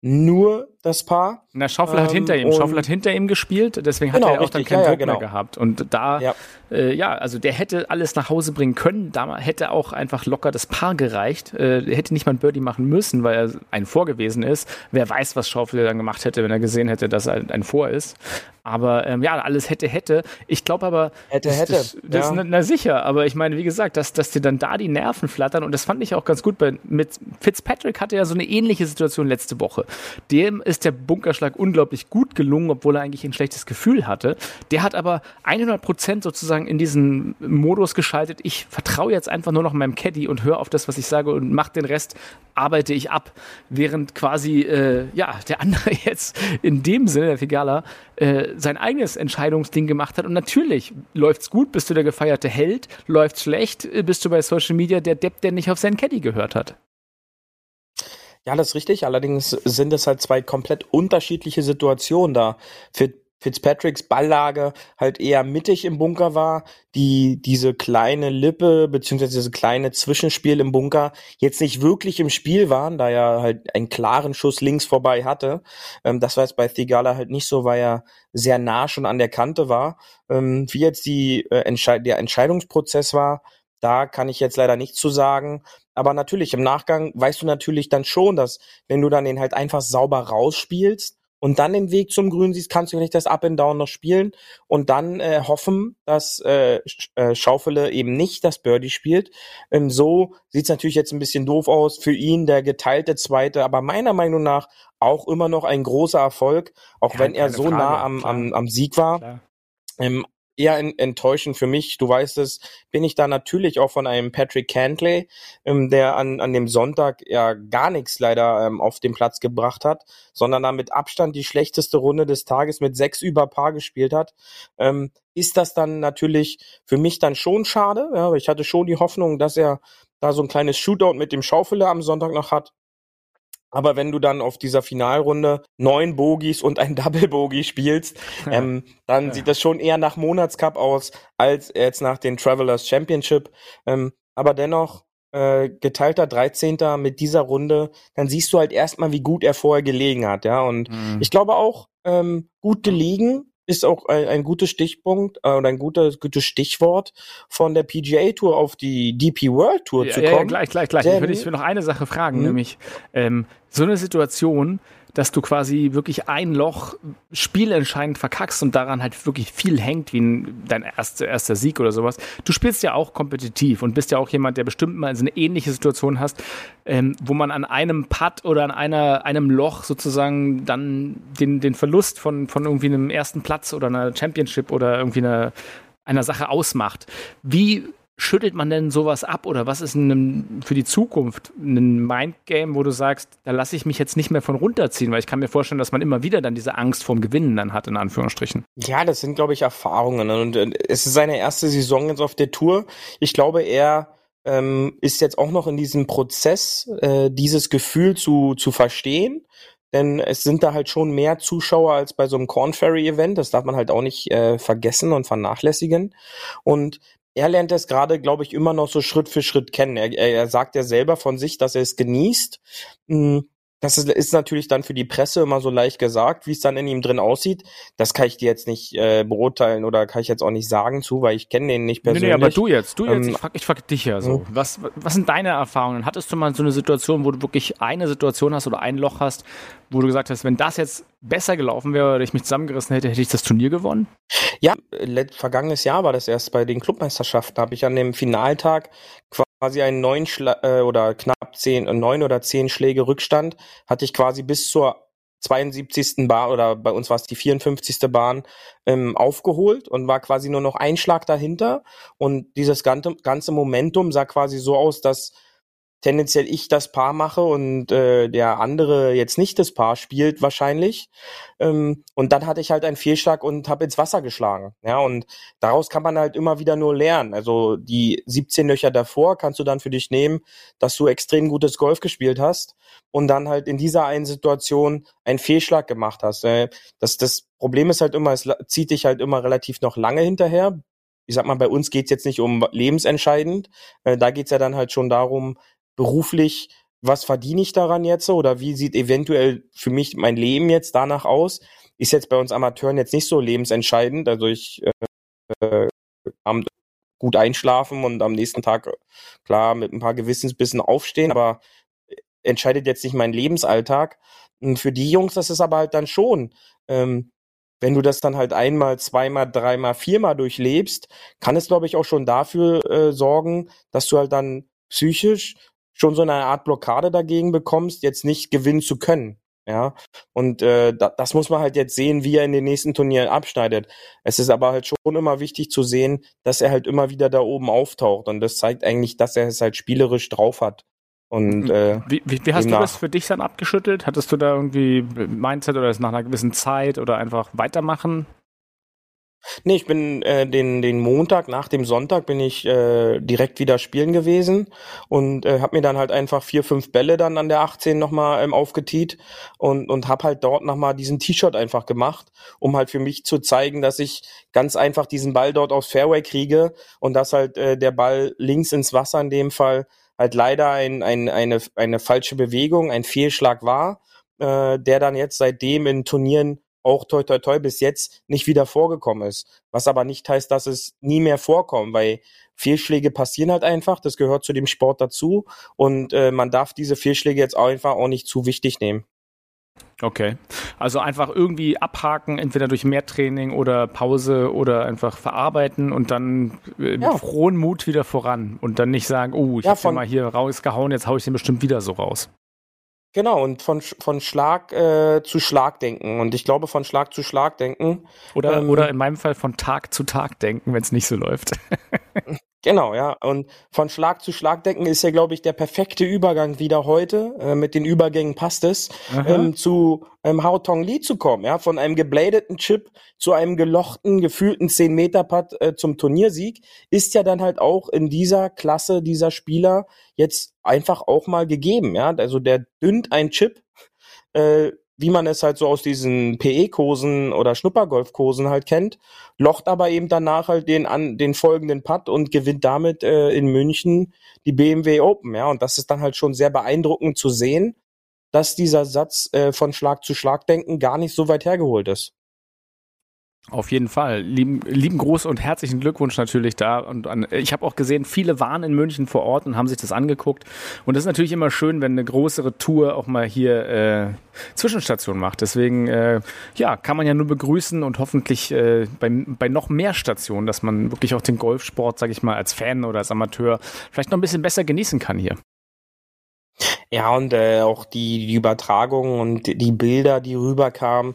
nur das Paar. Na, Schaufel hat Ähm, hinter ihm. Schaufel hat hinter ihm gespielt, deswegen Genau, hat er auch dann richtig, keinen ja, ja, Druck genau. mehr gehabt. Und da, ja. Ja. Äh, ja, also der hätte alles nach Hause bringen können. Da hätte auch einfach locker das Paar gereicht. Äh, hätte nicht mal ein Birdie machen müssen, weil er ein Vor gewesen ist. Wer weiß, was Schaufel dann gemacht hätte, wenn er gesehen hätte, dass er ein, Vor ist. Aber ähm, ja, alles hätte, hätte. Ich glaube aber. Hätte, das, hätte, Das, das, ja. na, na sicher, aber ich meine, wie gesagt, dass, dass dir dann da die Nerven flattern und das fand ich auch ganz gut. Bei, mit Fitzpatrick hatte ja so eine ähnliche Situation letzte Woche. Dem ist der Bunkerschlag unglaublich gut gelungen, obwohl er eigentlich ein schlechtes Gefühl hatte. Der hat aber 100 Prozent sozusagen in diesen Modus geschaltet. Ich vertraue jetzt einfach nur noch meinem Caddy und höre auf das, was ich sage und mach den Rest, arbeite ich ab. Während quasi, äh, ja, der andere jetzt in dem Sinne, der Figala, äh, sein eigenes Entscheidungsding gemacht hat. Und natürlich läuft's gut, bist du der gefeierte Held, läuft's schlecht, äh, bist du bei Social Media der Depp, der nicht auf seinen Caddy gehört hat. Ja, das ist richtig. Allerdings sind es halt zwei komplett unterschiedliche Situationen da. Fit Fitzpatricks Balllage halt eher mittig im Bunker war, die diese kleine Lippe beziehungsweise diese kleine Zwischenspiel im Bunker jetzt nicht wirklich im Spiel waren, da er halt einen klaren Schuss links vorbei hatte. Ähm, das war jetzt bei Thigala halt nicht so, weil er sehr nah schon an der Kante war. Ähm, wie jetzt die, äh, Entschei der Entscheidungsprozess war, da kann ich jetzt leider nichts zu sagen. Aber natürlich, im Nachgang weißt du natürlich dann schon, dass wenn du dann den halt einfach sauber rausspielst und dann den Weg zum Grün siehst, kannst du nicht das Up and Down noch spielen und dann äh, hoffen, dass äh, äh, Schaufele eben nicht das Birdie spielt. Ähm, so sieht's natürlich jetzt ein bisschen doof aus für ihn, der geteilte Zweite, aber meiner Meinung nach auch immer noch ein großer Erfolg, auch Ja, wenn er so Frage, nah am, am, am Sieg war. Klar. Ähm, eher en enttäuschend für mich, du weißt es, bin ich da natürlich auch von einem Patrick Cantley, ähm, der an, an dem Sonntag ja gar nichts leider ähm, auf den Platz gebracht hat, sondern da mit Abstand die schlechteste Runde des Tages mit sechs über Paar gespielt hat. Ähm, ist das dann natürlich für mich dann schon schade. Ja, ich hatte schon die Hoffnung, dass er da so ein kleines Shootout mit dem Schaufeler am Sonntag noch hat. Aber wenn du dann auf dieser Finalrunde neun Bogies und ein Double Bogey spielst, ähm, dann Ja. sieht das schon eher nach Monatscup aus als jetzt nach den Travelers Championship. Ähm, aber dennoch äh, geteilter 13. mit dieser Runde, dann siehst du halt erstmal, wie gut er vorher gelegen hat, ja. Und Mhm. ich glaube auch, ähm, gut gelegen ist auch ein, ein guter Stichpunkt äh, oder ein guter, gutes Stichwort von der PGA Tour auf die DP World Tour Ja, zu ja, kommen. ja, gleich, gleich, gleich. Denn- ich will dich für noch eine Sache fragen, Mhm. nämlich ähm, so eine Situation, dass du quasi wirklich ein Loch spielentscheidend verkackst und daran halt wirklich viel hängt, wie ein, dein erster, erster Sieg oder sowas. Du spielst ja auch kompetitiv und bist ja auch jemand, der bestimmt mal so eine ähnliche Situation hast, ähm, wo man an einem Putt oder an einer, einem Loch sozusagen dann den, den Verlust von, von irgendwie einem ersten Platz oder einer Championship oder irgendwie einer, einer Sache ausmacht. Wie schüttelt man denn sowas ab oder was ist ein, für die Zukunft ein Mindgame, wo du sagst, da lasse ich mich jetzt nicht mehr von runterziehen, weil ich kann mir vorstellen, dass man immer wieder dann diese Angst vorm Gewinnen dann hat, in Anführungsstrichen. Ja, das sind, glaube ich, Erfahrungen. Und äh, es ist seine erste Saison jetzt auf der Tour. Ich glaube, er ähm, ist jetzt auch noch in diesem Prozess, äh, dieses Gefühl zu, zu verstehen. Denn es sind da halt schon mehr Zuschauer als bei so einem Corn Ferry Event. Das darf man halt auch nicht äh, vergessen und vernachlässigen. Und er lernt es gerade, glaube ich, immer noch so Schritt für Schritt kennen. Er, er, sagt ja selber von sich, dass er es genießt. Mm, Das ist, ist natürlich dann für die Presse immer so leicht gesagt, wie es dann in ihm drin aussieht. Das kann ich dir jetzt nicht äh, beurteilen oder kann ich jetzt auch nicht sagen zu, weil ich kenne den nicht Nee, persönlich. nee, aber du jetzt, du jetzt, Ähm, ich frag, ich frag dich ja so. Was, was sind deine Erfahrungen? Hattest du mal so eine Situation, wo du wirklich eine Situation hast oder ein Loch hast, wo du gesagt hast, wenn das jetzt besser gelaufen wäre oder ich mich zusammengerissen hätte, hätte ich das Turnier gewonnen? Ja, vergangenes Jahr war das erst bei den Clubmeisterschaften. Da habe ich an dem Finaltag quasi einen neun Schla äh, oder knapp zehn, äh, neun oder zehn Schläge Rückstand, hatte ich quasi bis zur 72. Bahn oder bei uns war es die 54. Bahn ähm, aufgeholt und war quasi nur noch ein Schlag dahinter. Und dieses ganze Momentum sah quasi so aus, dass tendenziell ich das Paar mache und äh, der andere jetzt nicht das Paar spielt wahrscheinlich. Ähm, und dann hatte ich halt einen Fehlschlag und habe ins Wasser geschlagen. Ja, und daraus kann man halt immer wieder nur lernen. Also die 17 Löcher davor kannst du dann für dich nehmen, dass du extrem gutes Golf gespielt hast und dann halt in dieser einen Situation einen Fehlschlag gemacht hast. Äh, das, das Problem ist halt immer, es zieht dich halt immer relativ noch lange hinterher. Ich sag mal, bei uns geht's jetzt nicht um lebensentscheidend. Äh, da geht's ja dann halt schon darum, beruflich was verdiene ich daran jetzt oder wie sieht eventuell für mich mein Leben jetzt danach aus? Ist jetzt bei uns Amateuren jetzt nicht so lebensentscheidend. Also ich äh, am gut einschlafen und am nächsten Tag klar mit ein paar Gewissensbissen aufstehen, aber entscheidet jetzt nicht mein Lebensalltag. Und für die Jungs, das ist aber halt dann schon. Ähm, wenn du das dann halt einmal, zweimal, dreimal, viermal durchlebst, kann es, glaube ich, auch schon dafür äh, sorgen, dass du halt dann psychisch schon so eine Art Blockade dagegen bekommst, jetzt nicht gewinnen zu können. Ja, und äh, da, das muss man halt jetzt sehen, wie er in den nächsten Turnieren abschneidet. Es ist aber halt schon immer wichtig zu sehen, dass er halt immer wieder da oben auftaucht. Und das zeigt eigentlich, dass er es halt spielerisch drauf hat. Und äh, wie, wie, wie hast du das für dich dann abgeschüttelt? Hattest du da irgendwie Mindset oder ist nach einer gewissen Zeit oder einfach weitermachen? Nee, ich bin äh, den, den Montag nach dem Sonntag bin ich äh, direkt wieder spielen gewesen und äh, habe mir dann halt einfach vier, fünf Bälle dann an der 18 nochmal ähm, aufgetiet und, und habe halt dort nochmal diesen T-Shirt einfach gemacht, um halt für mich zu zeigen, dass ich ganz einfach diesen Ball dort aufs Fairway kriege und dass halt äh, der Ball links ins Wasser in dem Fall halt leider ein, ein, eine, eine falsche Bewegung, ein Fehlschlag war, äh, der dann jetzt seitdem in Turnieren auch toi toi toi bis jetzt nicht wieder vorgekommen ist. Was aber nicht heißt, dass es nie mehr vorkommt, weil Fehlschläge passieren halt einfach, das gehört zu dem Sport dazu und äh, man darf diese Fehlschläge jetzt auch einfach auch nicht zu wichtig nehmen. Okay. Also einfach irgendwie abhaken, entweder durch mehr Training oder Pause oder einfach verarbeiten und dann äh, mit ja. frohen Mut wieder voran und dann nicht sagen, oh, ich ja, habe mal hier rausgehauen, jetzt haue ich den bestimmt wieder so raus. Genau, und von, von Schlag äh, zu Schlag denken. Und ich glaube, von Schlag zu Schlag denken. Oder, ähm, oder in meinem Fall von Tag zu Tag denken, wenn es nicht so läuft. Genau, ja. Und von Schlag zu Schlag denken ist ja, glaube ich, der perfekte Übergang wieder heute. Äh, mit den Übergängen passt es, ähm, zu ähm, Hao Tong Li zu kommen. Ja, von einem gebladeten Chip zu einem gelochten, gefühlten 10 Meter Putt äh, zum Turniersieg ist ja dann halt auch in dieser Klasse dieser Spieler jetzt einfach auch mal gegeben. Ja, also der dünnt ein Chip. Äh, wie man es halt so aus diesen PE-Kursen oder Schnuppergolf-Kursen halt kennt, locht aber eben danach halt den an den folgenden Putt und gewinnt damit äh, in München die BMW Open, ja, und das ist dann halt schon sehr beeindruckend zu sehen, dass dieser Satz äh, von Schlag zu Schlag denken gar nicht so weit hergeholt ist. Auf jeden Fall. Lieben, lieben Gruß und herzlichen Glückwunsch natürlich da. Und an, ich habe auch gesehen, viele waren in München vor Ort und haben sich das angeguckt. Und das ist natürlich immer schön, wenn eine größere Tour auch mal hier äh, Zwischenstation macht. Deswegen, äh, ja, kann man ja nur begrüßen und hoffentlich äh, bei, bei noch mehr Stationen, dass man wirklich auch den Golfsport, sage ich mal, als Fan oder als Amateur vielleicht noch ein bisschen besser genießen kann hier. Ja, und äh, auch die, die Übertragung und die Bilder, die rüberkamen.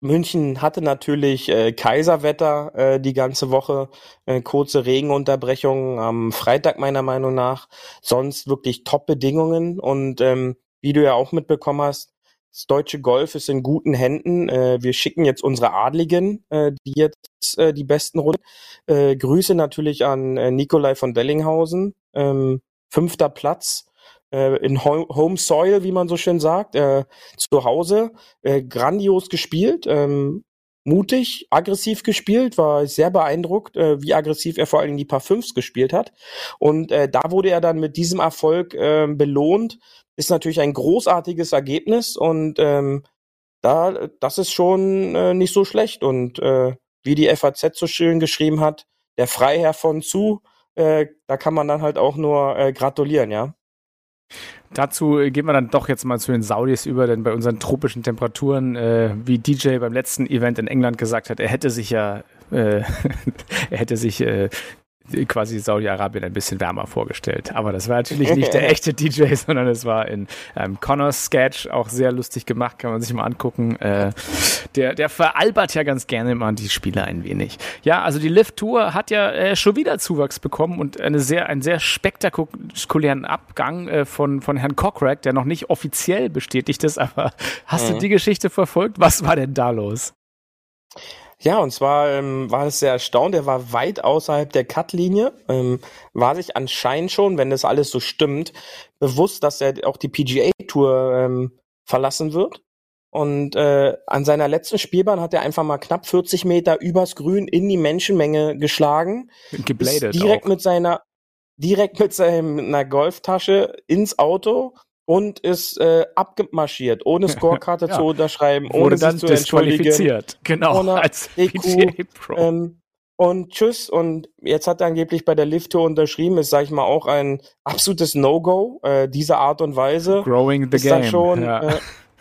München hatte natürlich äh, Kaiserwetter äh, die ganze Woche, äh, kurze Regenunterbrechungen am Freitag meiner Meinung nach, sonst wirklich Top-Bedingungen und ähm, wie du ja auch mitbekommen hast, das deutsche Golf ist in guten Händen. Äh, wir schicken jetzt unsere Adligen, äh, die jetzt äh, die besten Runden. Äh, Grüße natürlich an äh, Nikolai von Bellinghausen, ähm, fünfter Platz in Home Soil, wie man so schön sagt, äh, zu Hause, äh, grandios gespielt, ähm, mutig, aggressiv gespielt, war sehr beeindruckt, äh, wie aggressiv er vor allem die Paar Fünfs gespielt hat. Und äh, da wurde er dann mit diesem Erfolg äh, belohnt. Ist natürlich ein großartiges Ergebnis und ähm, da, das ist schon äh, nicht so schlecht. Und äh, wie die FAZ so schön geschrieben hat, der Freiherr von zu, äh, da kann man dann halt auch nur äh, gratulieren, ja. Dazu gehen wir dann doch jetzt mal zu den Saudis über, denn bei unseren tropischen Temperaturen, äh, wie DJ beim letzten Event in England gesagt hat, er hätte sich ja, äh, er hätte sich äh, quasi Saudi-Arabien ein bisschen wärmer vorgestellt. Aber das war natürlich nicht der echte DJ, sondern es war in ähm, Connors Sketch auch sehr lustig gemacht, kann man sich mal angucken. Äh, der, der veralbert ja ganz gerne immer die Spieler ein wenig. Ja, also die Lift-Tour hat ja äh, schon wieder Zuwachs bekommen und eine sehr, einen sehr spektakulären Abgang äh, von, von Herrn Cockrack, der noch nicht offiziell bestätigt ist, aber hast mhm. du die Geschichte verfolgt? Was war denn da los? Ja, und zwar ähm, war es sehr erstaunt, er war weit außerhalb der Cut-Linie, ähm, war sich anscheinend schon, wenn das alles so stimmt, bewusst, dass er auch die PGA-Tour ähm, verlassen wird. Und äh, an seiner letzten Spielbahn hat er einfach mal knapp 40 Meter übers Grün in die Menschenmenge geschlagen. Gebladet direkt auch. mit seiner direkt mit seiner Golftasche ins Auto und ist äh, abgemarschiert, ohne Scorekarte Ja. zu unterschreiben, Wurde ohne dann sich zu entschuldigen. disqualifiziert. Genau, Ohne als PGA Pro. Ähm, und tschüss. Und jetzt hat er angeblich bei der Lift Tour unterschrieben. Ist, sag ich mal, auch ein absolutes No-Go, äh, diese Art und Weise. Growing the ist game. dann schon, ja. äh,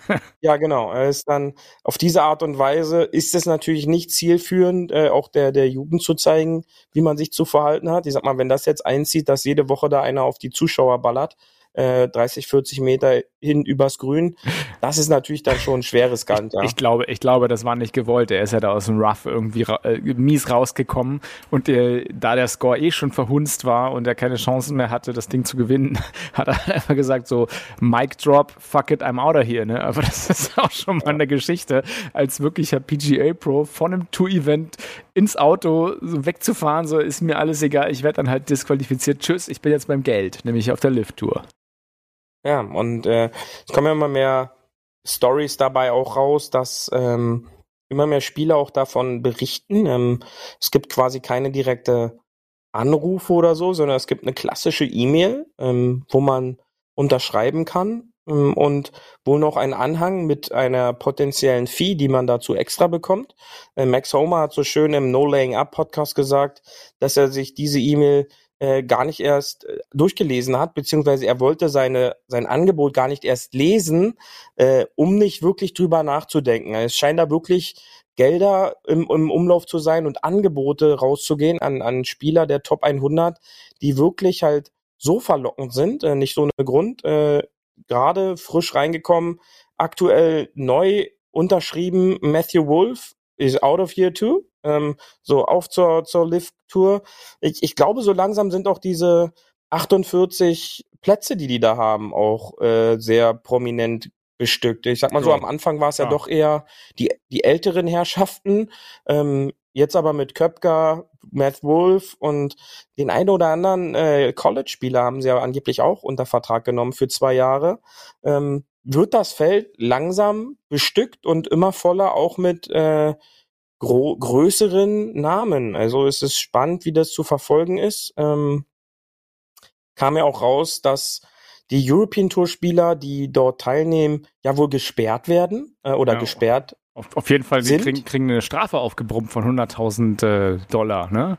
ja genau, er ist dann auf diese Art und Weise ist es natürlich nicht zielführend, äh, auch der, der Jugend zu zeigen, wie man sich zu verhalten hat. Ich sag mal, wenn das jetzt einzieht, dass jede Woche da einer auf die Zuschauer ballert, äh, 30, 40 Meter hin übers Grün, das ist natürlich dann schon ein schweres Gant, ja. Ich glaube, ich glaube, das war nicht gewollt. Er ist ja da aus dem Rough irgendwie ra äh, mies rausgekommen und äh, da der Score eh schon verhunzt war und er keine Chancen mehr hatte, das Ding zu gewinnen, hat er einfach gesagt so Mic Drop, fuck it, I'm out of here. Ne? Aber das ist auch schon mal eine Geschichte, als wirklicher PGA Pro von einem Tour-Event ins Auto so wegzufahren, so ist mir alles egal. Ich werde dann halt disqualifiziert. Tschüss, ich bin jetzt beim Geld, nämlich auf der Lift-Tour. Ja, und äh, es kommen ja immer mehr Stories dabei auch raus, dass ähm, immer mehr Spieler auch davon berichten. Ähm, es gibt quasi keine direkte Anrufe oder so, sondern es gibt eine klassische E-Mail, ähm, wo man unterschreiben kann ähm, und wohl noch ein Anhang mit einer potenziellen Fee, die man dazu extra bekommt. Äh, Max Homer hat so schön im No Laying Up Podcast gesagt, dass er sich diese E-Mail äh, gar nicht erst äh, durchgelesen hat, beziehungsweise er wollte seine, sein Angebot gar nicht erst lesen, äh, um nicht wirklich drüber nachzudenken. Es scheint da wirklich Gelder im, im Umlauf zu sein und Angebote rauszugehen an, an Spieler der Top 100, die wirklich halt so verlockend sind, äh, nicht so ohne Grund, äh, gerade frisch reingekommen, aktuell neu unterschrieben, Matthew Wolf is out of here too. Ähm, so auf zur, zur Lift-Tour. Ich, ich glaube, so langsam sind auch diese 48 Plätze, die die da haben, auch äh, sehr prominent bestückt. Ich sag mal so, Ja. am Anfang war es ja, Ja. doch eher die, die älteren Herrschaften. Ähm, jetzt aber mit Köpker, Matt Wolf und den einen oder anderen äh, College-Spieler haben sie ja angeblich auch unter Vertrag genommen für zwei Jahre. Ähm, wird das Feld langsam bestückt und immer voller auch mit äh, größeren Namen. Also es ist spannend, wie das zu verfolgen ist. Ähm, kam ja auch raus, dass die European Tour Spieler, die dort teilnehmen, ja wohl gesperrt werden äh, oder Ja. gesperrt. Auf, auf jeden Fall, sie kriegen, kriegen eine Strafe aufgebrummt von 100.000 äh, Dollar, ne?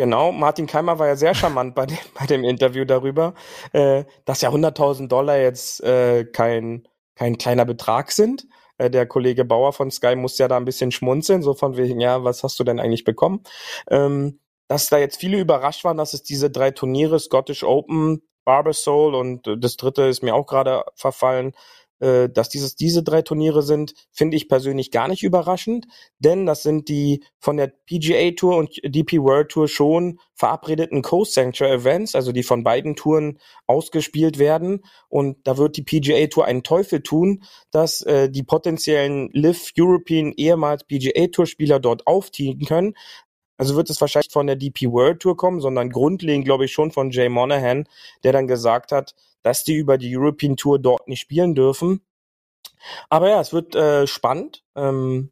Genau, Martin Keimer war ja sehr charmant bei dem, bei dem Interview darüber, äh, dass ja 100.000 Dollar jetzt äh, kein, kein kleiner Betrag sind. Äh, der Kollege Bauer von Sky muss ja da ein bisschen schmunzeln, so von wegen, ja, was hast du denn eigentlich bekommen? Ähm, dass da jetzt viele überrascht waren, dass es diese drei Turniere, Scottish Open, Barber Soul und äh, das dritte ist mir auch gerade verfallen, äh, dass dieses, diese drei Turniere sind, finde ich persönlich gar nicht überraschend, denn das sind die von der PGA Tour und DP World Tour schon verabredeten Co-Sancture Events, also die von beiden Touren ausgespielt werden. Und da wird die PGA Tour einen Teufel tun, dass äh, die potenziellen Live European ehemals PGA Tour Spieler dort aufziehen können. Also wird es wahrscheinlich von der DP World Tour kommen, sondern grundlegend glaube ich schon von Jay Monahan, der dann gesagt hat, dass die über die European Tour dort nicht spielen dürfen. Aber ja, es wird äh, spannend. Ähm,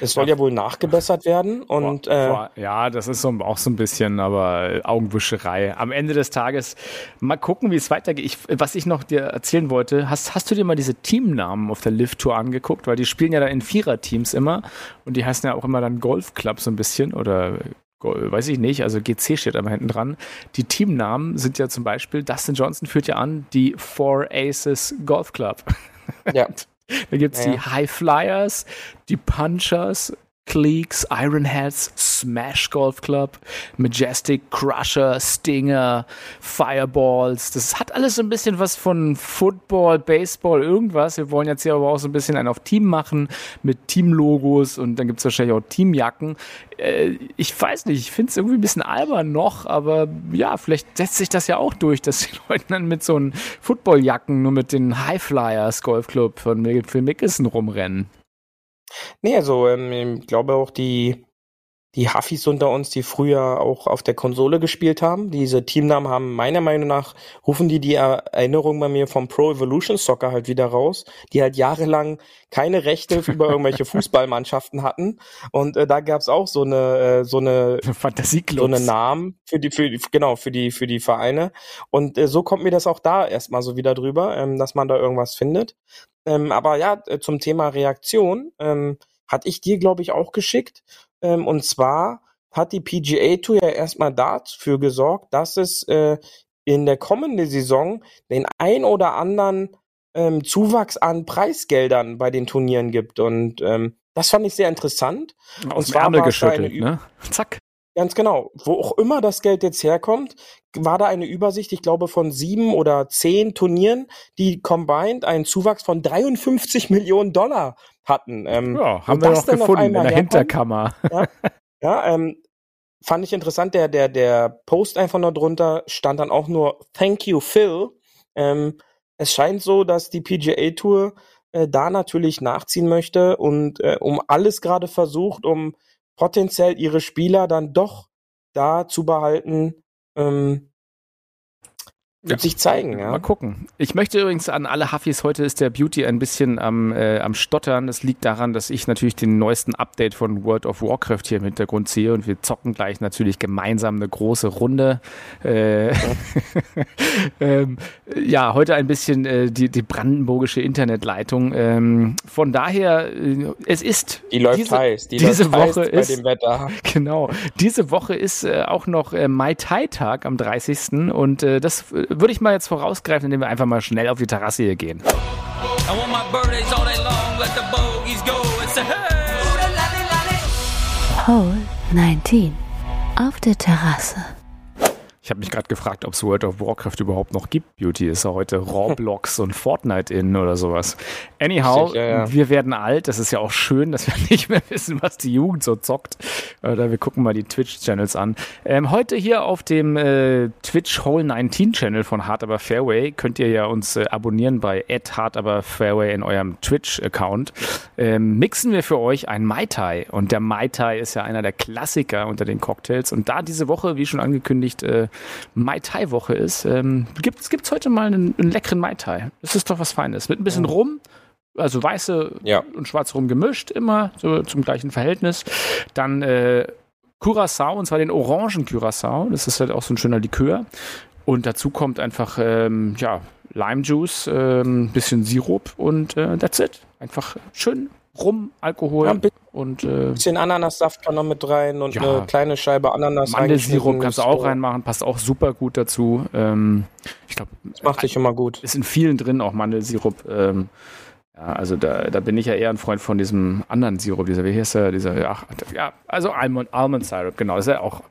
es soll ja, wohl nachgebessert werden und Boah, äh, boah, ja, das ist so, auch so ein bisschen, aber Augenwischerei. Am Ende des Tages mal gucken, wie es weitergeht. Ich, was ich noch dir erzählen wollte, hast, hast du dir mal diese Teamnamen auf der Lift-Tour angeguckt? Weil die spielen ja da in Viererteams immer und die heißen ja auch immer dann Golfclub so ein bisschen oder Gol- weiß ich nicht, also GC steht aber hinten dran. Die Teamnamen sind ja zum Beispiel, Dustin Johnson führt ja an, die Four Aces Golf Club. ja. Da gibt es Ja, die. High Flyers, die Punchers, Cleeks, Ironheads, Smash Golf Club, Majestic, Crusher, Stinger, Fireballs. Das hat alles so ein bisschen was von Football, Baseball, irgendwas. Wir wollen jetzt hier aber auch so ein bisschen einen auf Team machen mit Teamlogos und dann gibt es wahrscheinlich auch Teamjacken. Äh, ich weiß nicht, ich finde es irgendwie ein bisschen albern noch, aber ja, vielleicht setzt sich das ja auch durch, dass die Leute dann mit so einen Footballjacken nur mit den High Flyers Golfclub von Phil Mickelson rumrennen. Nee, also ähm, ich glaube auch die die Huffis unter uns, die früher auch auf der Konsole gespielt haben. Diese Teamnamen haben meiner Meinung nach, rufen die die Erinnerung bei mir vom Pro Evolution Soccer halt wieder raus, die halt jahrelang keine Rechte über irgendwelche Fußballmannschaften hatten. Und äh, da gab's auch so eine, äh, so eine, so eine Namen für die, für die, genau, für die, für die Vereine. Und äh, so kommt mir das auch da erstmal so wieder drüber, ähm, dass man da irgendwas findet. Ähm, aber ja, äh, zum Thema Reaktion, ähm, hatte ich dir, glaube ich, auch geschickt. Ähm, und zwar hat die PGA Tour ja erstmal dafür gesorgt, dass es äh, in der kommenden Saison den ein oder anderen ähm, Zuwachs an Preisgeldern bei den Turnieren gibt. Und ähm, das fand ich sehr interessant. Aus und dem zwar Ärmel geschüttelt, ne? Zack. Ganz genau. Wo auch immer das Geld jetzt herkommt, war da eine Übersicht, ich glaube, von sieben oder zehn Turnieren, die combined einen Zuwachs von 53 Millionen Dollar hatten. Ähm, Ja, haben wir das noch gefunden in der herkommt, Hinterkammer. Ja, ja ähm, fand ich interessant. Der, der, der Post einfach nur drunter stand dann auch nur Thank you, Phil. Ähm, es scheint so, dass die PGA Tour äh, da natürlich nachziehen möchte und äh, um alles gerade versucht, um potenziell ihre Spieler dann doch da zu behalten, ähm, wird Ja. sich zeigen, ja. Mal gucken. Ich möchte übrigens an alle Huffis, heute ist der Beauty ein bisschen am, äh, am Stottern. Das liegt daran, dass ich natürlich den neuesten Update von World of Warcraft hier im Hintergrund sehe und wir zocken gleich natürlich gemeinsam eine große Runde. Äh, ähm, ja, heute ein bisschen äh, die, die brandenburgische Internetleitung. Ähm, von daher, äh, es ist Die läuft diese, heiß. Die diese läuft heiß Woche bei ist dem Wetter. Genau. Diese Woche ist äh, auch noch äh, Mai Tai Tag am 30. Und das würde ich mal jetzt vorausgreifen, indem wir einfach mal schnell auf die Terrasse hier gehen. Hole 19 auf der Terrasse. Ich habe mich gerade gefragt, ob es World of Warcraft überhaupt noch gibt. Beauty ist ja heute Roblox und Fortnite in oder sowas. Anyhow, Sicher, ja. wir werden alt. Das ist ja auch schön, dass wir nicht mehr wissen, was die Jugend so zockt. Oder wir gucken mal die Twitch-Channels an. Ähm, heute hier auf dem äh, Twitch Hole 19 Channel von Hard Aber Fairway könnt ihr ja uns äh, abonnieren bei Hard Aber Fairway in eurem Twitch-Account. Ähm, mixen wir für euch ein Mai Tai. Und der Mai Tai ist ja einer der Klassiker unter den Cocktails. Und da diese Woche, wie schon angekündigt, äh, Mai Tai Woche ist, ähm, gibt es heute mal einen, einen leckeren Mai Tai. Das ist doch was Feines. Mit ein bisschen Rum, also weiße Ja. und schwarz rum gemischt, immer so zum gleichen Verhältnis. Dann äh, Curacao, und zwar den orangen Curacao. Das ist halt auch so ein schöner Likör. Und dazu kommt einfach, ähm, ja, Lime Juice, ähm, bisschen Sirup und äh, that's it. Einfach schön Rum, Alkohol Ja, ein und äh, bisschen Ananassaft kann noch mit rein und Ja. eine kleine Scheibe Ananas Mandelsirup kannst du auch reinmachen, passt auch super gut dazu. Ähm, ich glaube, macht sich immer gut. ist in vielen drin auch Mandelsirup. Ähm, ja, also da, da bin ich ja eher ein Freund von diesem anderen Sirup, dieser, wie heißt der, dieser, ja, ja also Almond, Almond Syrup, genau, das ist ja auch,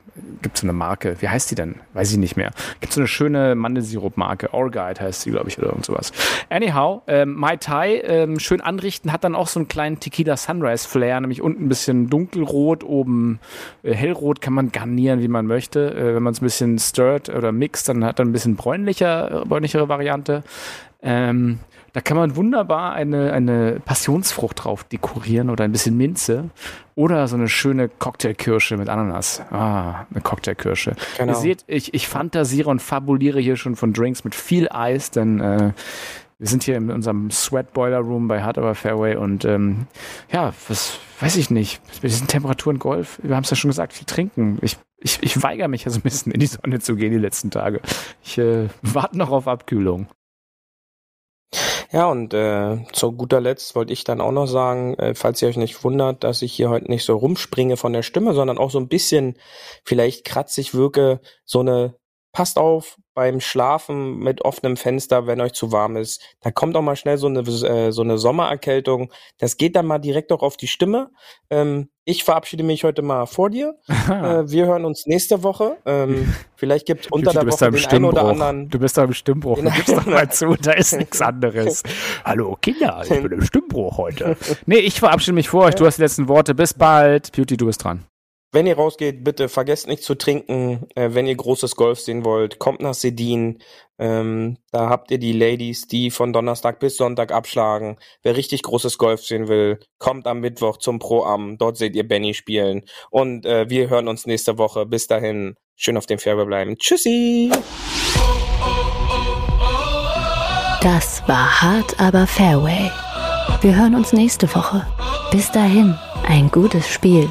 gibt so eine Marke, wie heißt die denn? Weiß ich nicht mehr. Gibt so eine schöne Mandelsirup-Marke, Orguide heißt sie, glaube ich, oder irgend sowas. Anyhow, ähm, Mai Tai, ähm, schön anrichten, hat dann auch so einen kleinen Tequila Sunrise Flair, nämlich unten ein bisschen dunkelrot, oben äh, hellrot, kann man garnieren, wie man möchte. Äh, wenn man es ein bisschen stirrt oder mixt, dann hat er ein bisschen bräunlicher, äh, bräunlichere Variante. Ähm, da kann man wunderbar eine, eine Passionsfrucht drauf dekorieren oder ein bisschen Minze oder so eine schöne Cocktailkirsche mit Ananas. Ah, eine Cocktailkirsche. Genau. Ihr seht, ich, ich fantasiere und fabuliere hier schon von Drinks mit viel Eis, denn äh, wir sind hier in unserem Sweat Boiler Room bei Hard Aber Fairway und ähm, ja, was weiß ich nicht. Bei diesen Temperaturen Golf, wir haben es ja schon gesagt, viel trinken. Ich, ich, ich weigere mich ja so ein bisschen in die Sonne zu gehen die letzten Tage. Ich äh, warte noch auf Abkühlung. Ja, und äh, zu guter Letzt wollte ich dann auch noch sagen, äh, falls ihr euch nicht wundert, dass ich hier heute nicht so rumspringe von der Stimme, sondern auch so ein bisschen vielleicht kratzig wirke, so eine Passt auf beim Schlafen mit offenem Fenster, wenn euch zu warm ist. Da kommt auch mal schnell so eine äh, so eine Sommererkältung. Das geht dann mal direkt auch auf die Stimme. Ähm, ich verabschiede mich heute mal vor dir. Äh, wir hören uns nächste Woche. Ähm, vielleicht gibt unter du der Woche den einen oder anderen. Du bist da im Stimmbruch. Du gibst doch mal zu, da ist nichts anderes. Hallo Kinder, ich bin im Stimmbruch heute. Nee, ich verabschiede mich vor euch. Du hast die letzten Worte. Bis bald. Beauty, du bist dran. Wenn ihr rausgeht, bitte vergesst nicht zu trinken. Äh, wenn ihr großes Golf sehen wollt, kommt nach Sedin. Ähm, da habt ihr die Ladies, die von Donnerstag bis Sonntag abschlagen. Wer richtig großes Golf sehen will, kommt am Mittwoch zum Pro-Am. Dort seht ihr Benny spielen. Und äh, wir hören uns nächste Woche. Bis dahin, schön auf dem Fairway bleiben. Tschüssi! Das war hart, aber Fairway. Wir hören uns nächste Woche. Bis dahin, ein gutes Spiel